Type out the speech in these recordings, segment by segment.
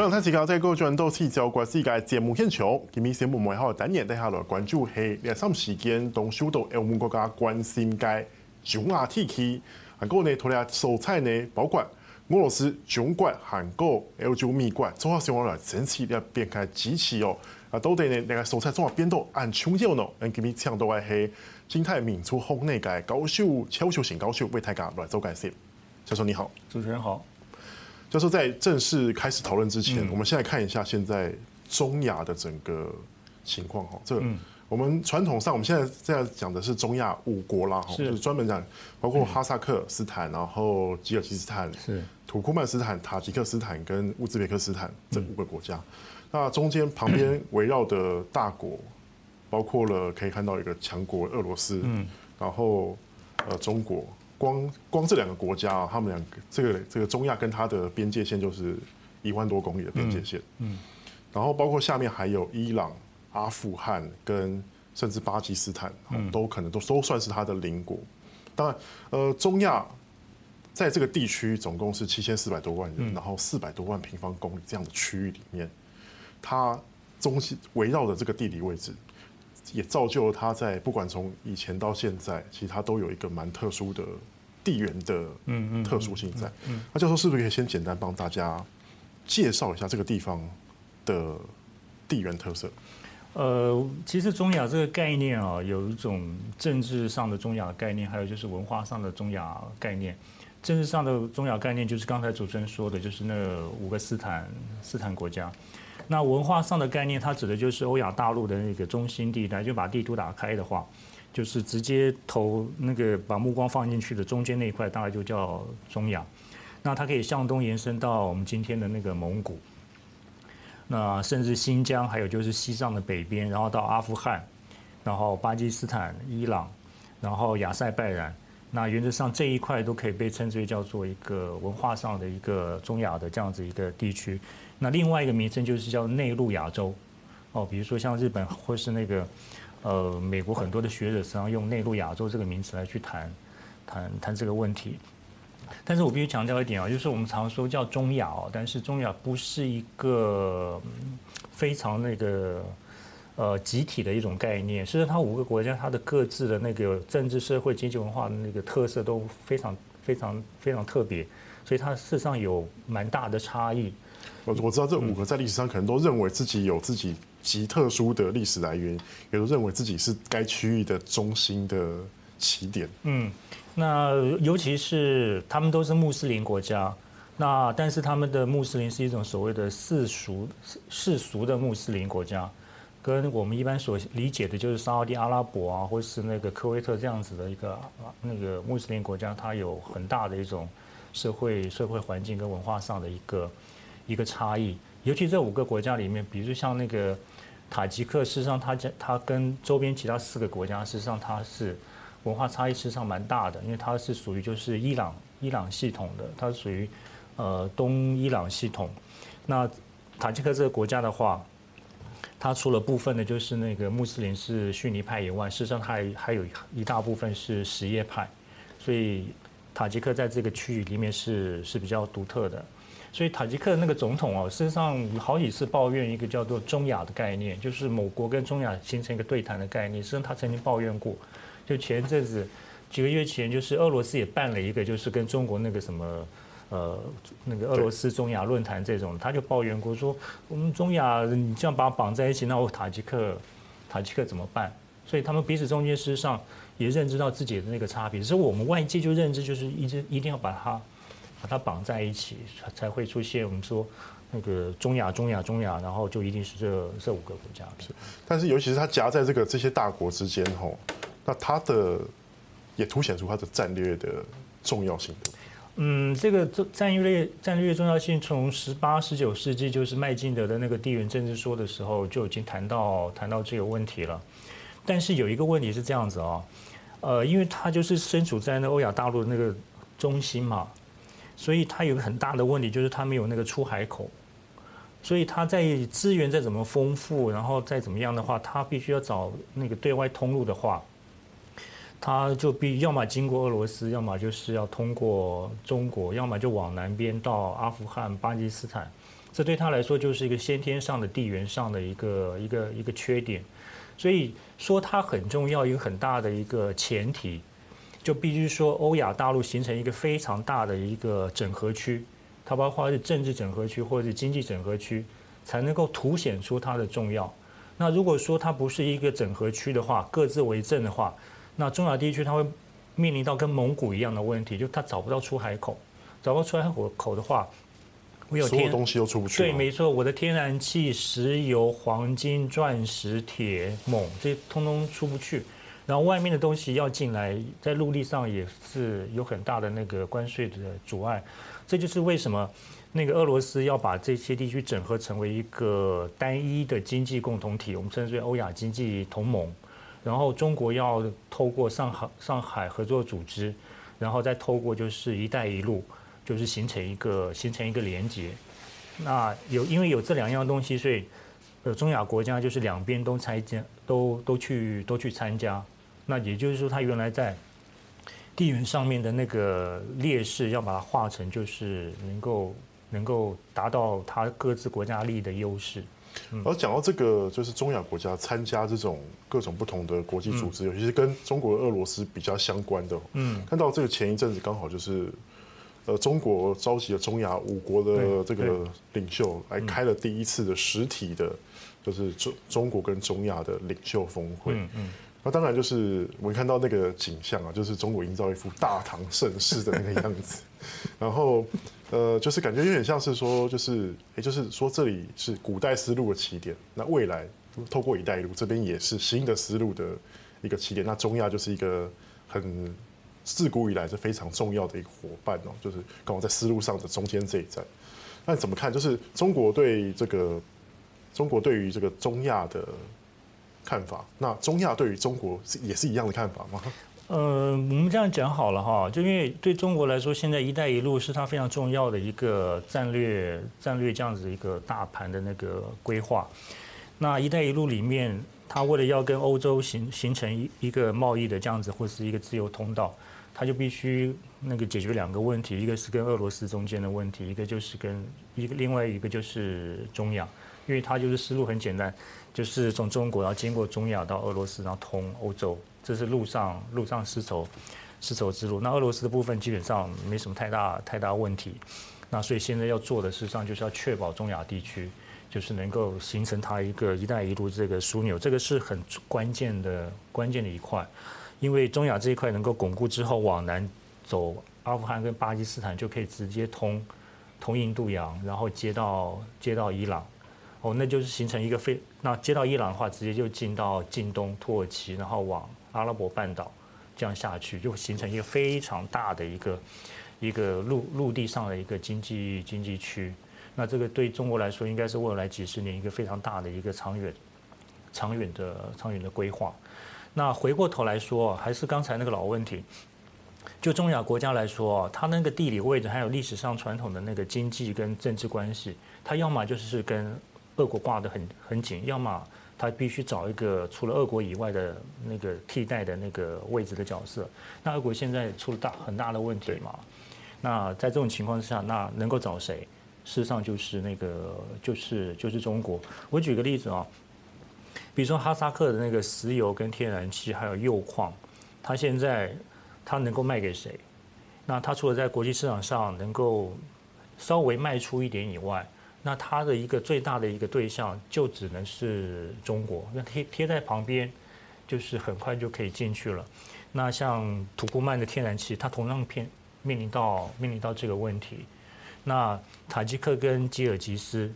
欢迎大家在各转到聚焦国际嘅节目现场，今日节目每号单元带下来关注系两三时间，当受到欧盟国家关心嘅中亚地区，韩国呢，同埋蔬菜呢，包括俄罗斯、中国、韩国、欧洲、美国，综合上来整体嘅变开支持哦。啊，到底呢，那个蔬菜综合变到按重要呢？嗯，今日请到嘅系金泰民族峰内嘅教授邱秀贤教授为大家来做解释。教授你好，主持人好。教授在正式开始讨论之前，嗯、我们先来看一下现在中亚的整个情况哈。这个我们传统上我们现在在讲的是中亚五国啦哈，就是专门讲包括哈萨克斯坦，然后吉尔吉斯坦、是土库曼斯坦、塔吉克斯坦跟乌兹别克斯坦这五个国家。那中间旁边围绕的大国，包括了可以看到一个强国俄罗斯，然后呃中国。光光这两个国家啊，他们两个这个这个中亚跟它的边界线就是一万多公里的边界线，嗯，然后包括下面还有伊朗、阿富汗跟甚至巴基斯坦，都可能都都算是它的邻国。当然，呃，中亚在这个地区总共是七千四百多万人，然后四百多万平方公里这样的区域里面，它中心围绕的这个地理位置。也造就了他在不管从以前到现在，其实他都有一个蛮特殊的地缘的嗯特殊性在。那教授是不是可以先简单帮大家介绍一下这个地方的地缘特色？呃，其实中亚这个概念啊，有一种政治上的中亚概念，还有就是文化上的中亚概念。政治上的中亚概念就是刚才主持人说的，就是那五个斯坦斯坦国家。那文化上的概念，它指的就是欧亚大陆的那个中心地带。就把地图打开的话，就是直接投那个把目光放进去的中间那一块，大概就叫中亚。那它可以向东延伸到我们今天的那个蒙古，那甚至新疆，还有就是西藏的北边，然后到阿富汗，然后巴基斯坦、伊朗，然后亚塞拜然。那原则上这一块都可以被称之为叫做一个文化上的一个中亚的这样子一个地区。那另外一个名称就是叫内陆亚洲，哦，比如说像日本或是那个，呃，美国很多的学者实际上用内陆亚洲这个名词来去谈，谈谈这个问题。但是我必须强调一点啊，就是我们常说叫中亚哦，但是中亚不是一个非常那个呃集体的一种概念。事实上，它五个国家它的各自的那个政治、社会、经济、文化的那个特色都非常非常非常特别，所以它事实上有蛮大的差异。我我知道这五个在历史上可能都认为自己有自己极特殊的历史来源，也都认为自己是该区域的中心的起点。嗯，那尤其是他们都是穆斯林国家，那但是他们的穆斯林是一种所谓的世俗世俗的穆斯林国家，跟我们一般所理解的就是沙乌地阿拉伯啊，或是那个科威特这样子的一个那个穆斯林国家，它有很大的一种社会社会环境跟文化上的一个。一个差异，尤其这五个国家里面，比如像那个塔吉克，事实上它它跟周边其他四个国家，事实上它是文化差异事实上蛮大的，因为它是属于就是伊朗伊朗系统的，它属于呃东伊朗系统。那塔吉克这个国家的话，它除了部分的就是那个穆斯林是逊尼派以外，事实上它还还有一大部分是什叶派，所以塔吉克在这个区域里面是是比较独特的。所以塔吉克那个总统哦，事实上好几次抱怨一个叫做中亚的概念，就是某国跟中亚形成一个对谈的概念。实际上他曾经抱怨过，就前阵子几个月前，就是俄罗斯也办了一个，就是跟中国那个什么呃那个俄罗斯中亚论坛这种，他就抱怨过说，我们中亚你这样把绑在一起，那我塔吉克塔吉克怎么办？所以他们彼此中间事实上也认知到自己的那个差别，所以我们外界就认知就是一直一定要把它。把它绑在一起，才会出现我们说那个中亚、中亚、中亚，然后就一定是这这五个国家。是，但是尤其是它夹在这个这些大国之间吼，那它的也凸显出它的战略的重要性。嗯，这个战略战略重要性，从十八、十九世纪就是麦金德的那个地缘政治说的时候就已经谈到谈到这个问题了。但是有一个问题是这样子啊，呃，因为它就是身处在那欧亚大陆的那个中心嘛。所以它有个很大的问题，就是它没有那个出海口，所以它在资源再怎么丰富，然后再怎么样的话，它必须要找那个对外通路的话，它就必要么经过俄罗斯，要么就是要通过中国，要么就往南边到阿富汗、巴基斯坦，这对他来说就是一个先天上的地缘上的一个一个一个缺点。所以说它很重要，一个很大的一个前提，就必须说欧亚大陆形成一个非常大的一个整合区，它包括是政治整合区或者是经济整合区，才能够凸显出它的重要。那如果说它不是一个整合区的话，各自为政的话，那中亚地区它会面临到跟蒙古一样的问题，就它找不到出海口，找不到出海口口的话。我有所有东西都出不去。对，没错，我的天然气、石油、黄金、钻石、铁、锰，这些通通出不去。然后外面的东西要进来，在陆地上也是有很大的那个关税的阻碍。这就是为什么那个俄罗斯要把这些地区整合成为一个单一的经济共同体，我们称之为欧亚经济同盟。然后中国要透过上海上海合作组织，然后再透过就是“一带一路”。就是形成一个形成一个连接，那有因为有这两样东西，所以呃中亚国家就是两边都参加，都都去都去参加。那也就是说，它原来在地缘上面的那个劣势，要把它化成就是能够能够达到它各自国家利益的优势。而讲到这个，就是中亚国家参加这种各种不同的国际组织，尤其是跟中国、俄罗斯比较相关的。嗯，看到这个前一阵子刚好就是。呃，中国召集了中亚五国的这个领袖来开了第一次的实体的，就是中中国跟中亚的领袖峰会。嗯嗯。那当然就是我们看到那个景象啊，就是中国营造一副大唐盛世的那个样子。然后，呃，就是感觉有点像是说，就是也就是说这里是古代丝路的起点，那未来透过“一带一路”这边也是新的丝路的一个起点。那中亚就是一个很。自古以来是非常重要的一个伙伴哦，就是刚好在丝路上的中间这一站。那怎么看？就是中国对这个中国对于这个中亚的看法，那中亚对于中国是也是一样的看法吗？呃，我们这样讲好了哈，就因为对中国来说，现在“一带一路”是它非常重要的一个战略战略这样子一个大盘的那个规划。那“一带一路”里面，它为了要跟欧洲形形成一一个贸易的这样子，或是一个自由通道。他就必须那个解决两个问题，一个是跟俄罗斯中间的问题，一个就是跟一个另外一个就是中亚，因为它就是思路很简单，就是从中国然后经过中亚到俄罗斯，然后通欧洲，这是陆上陆上丝绸丝绸之路。那俄罗斯的部分基本上没什么太大太大问题，那所以现在要做的事实上就是要确保中亚地区就是能够形成它一个“一带一路”这个枢纽，这个是很关键的关键的一块。因为中亚这一块能够巩固之后，往南走，阿富汗跟巴基斯坦就可以直接通通印度洋，然后接到接到伊朗，哦，那就是形成一个非那接到伊朗的话，直接就进到近东土耳其，然后往阿拉伯半岛这样下去，就会形成一个非常大的一个一个陆陆地上的一个经济经济区。那这个对中国来说，应该是未来几十年一个非常大的一个长远长远的长远的规划。那回过头来说，还是刚才那个老问题，就中亚国家来说，它那个地理位置还有历史上传统的那个经济跟政治关系，它要么就是跟俄国挂得很很紧，要么他必须找一个除了俄国以外的那个替代的那个位置的角色。那俄国现在出了大很大的问题嘛？那在这种情况之下，那能够找谁？事实上就是那个就是就是中国。我举个例子啊。比如说哈萨克的那个石油跟天然气还有铀矿，它现在它能够卖给谁？那它除了在国际市场上能够稍微卖出一点以外，那它的一个最大的一个对象就只能是中国。那贴贴在旁边，就是很快就可以进去了。那像土库曼的天然气，它同样面面临到面临到这个问题。那塔吉克跟吉尔吉斯。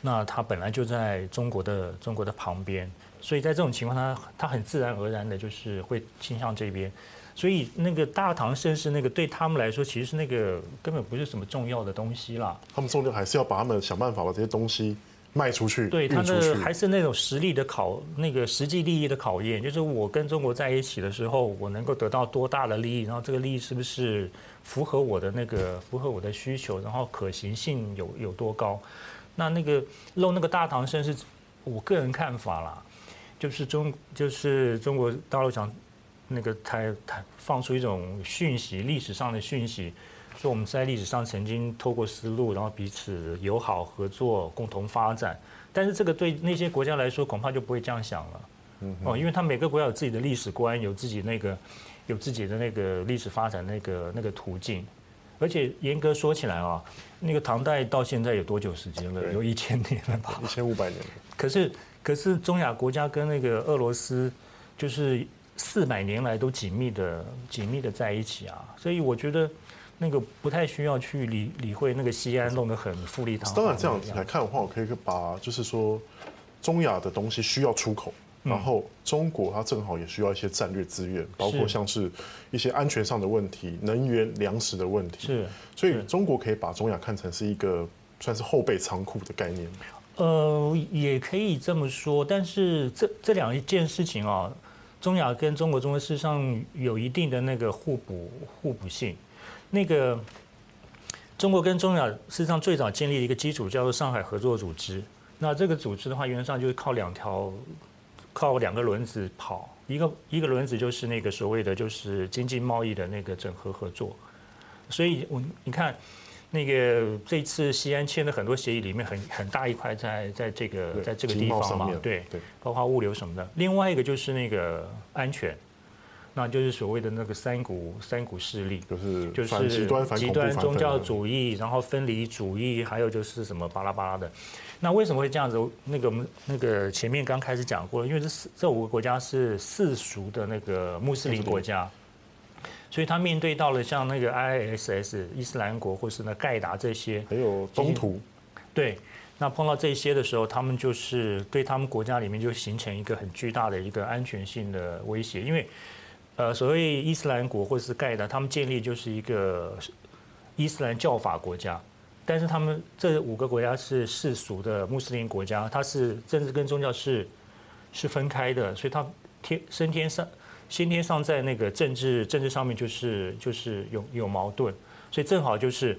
那它本来就在中国的中国的旁边，所以在这种情况，它它很自然而然的就是会倾向这边，所以那个大唐盛世那个对他们来说，其实是那个根本不是什么重要的东西啦。他们重点还是要把他们想办法把这些东西卖出去，对，他的还是那种实力的考，那个实际利益的考验，就是我跟中国在一起的时候，我能够得到多大的利益，然后这个利益是不是符合我的那个符合我的需求，然后可行性有有多高。那那个漏那个大唐盛世，我个人看法啦，就是中就是中国大陆想那个台台放出一种讯息，历史上的讯息，说我们在历史上曾经透过丝路，然后彼此友好合作，共同发展。但是这个对那些国家来说，恐怕就不会这样想了。嗯，哦，因为他每个国家有自己的历史观，有自己那个，有自己的那个历史发展那个那个途径。而且严格说起来啊，那个唐代到现在有多久时间了？有一千年了吧？一千五百年。可是可是中亚国家跟那个俄罗斯，就是四百年来都紧密的紧密的在一起啊。所以我觉得那个不太需要去理理会那个西安弄得很富丽堂皇。当然这样子来看的话，我可以把就是说中亚的东西需要出口。然后中国它正好也需要一些战略资源，包括像是一些安全上的问题、能源、粮食的问题。是，所以中国可以把中亚看成是一个算是后备仓库的概念。呃，也可以这么说，但是这这两件事情啊，中亚跟中国中国事实上有一定的那个互补互补性。那个中国跟中亚事实上最早建立的一个基础叫做上海合作组织。那这个组织的话，原则上就是靠两条。靠两个轮子跑，一个一个轮子就是那个所谓的就是经济贸易的那个整合合作，所以我你看那个这次西安签的很多协议里面很很大一块在在这个在这个地方嘛，对对，包括物流什么的。另外一个就是那个安全，那就是所谓的那个三股三股势力，就是就是极端极端宗教主义，然后分离主义，还有就是什么巴拉巴拉的。那为什么会这样子？那个那个前面刚开始讲过了，因为这四这五个国家是世俗的那个穆斯林国家，所以他面对到了像那个 ISIS 伊斯兰国或是那盖达这些，还有东突，对，那碰到这些的时候，他们就是对他们国家里面就形成一个很巨大的一个安全性的威胁，因为呃，所谓伊斯兰国或者是盖达，他们建立就是一个伊斯兰教法国家。但是他们这五个国家是世俗的穆斯林国家，它是政治跟宗教是是分开的，所以它天升天上先天上在那个政治政治上面就是就是有有矛盾，所以正好就是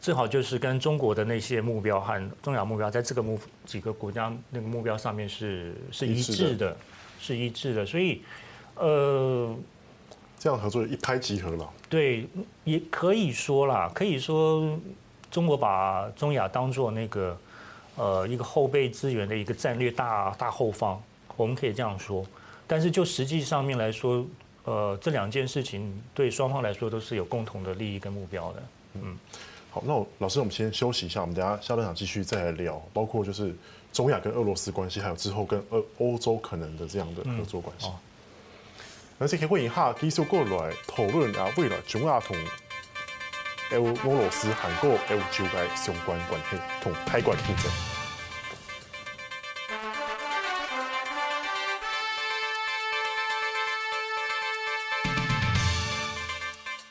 正好就是跟中国的那些目标和中亚目标在这个目几个国家那个目标上面是是一致的，是一致的，所以呃。这样合作一拍即合了。对，也可以说啦，可以说中国把中亚当做那个呃一个后备资源的一个战略大大后方，我们可以这样说。但是就实际上面来说，呃，这两件事情对双方来说都是有共同的利益跟目标的。嗯，好，那我老师，我们先休息一下，我们等下下半场继续再来聊，包括就是中亚跟俄罗斯关系，还有之后跟欧欧洲可能的这样的合作关系。嗯哦而且可以欢迎哈继续过来讨论啊，未来中亚同俄罗斯、韩国、欧洲的相关关系同台关竞争。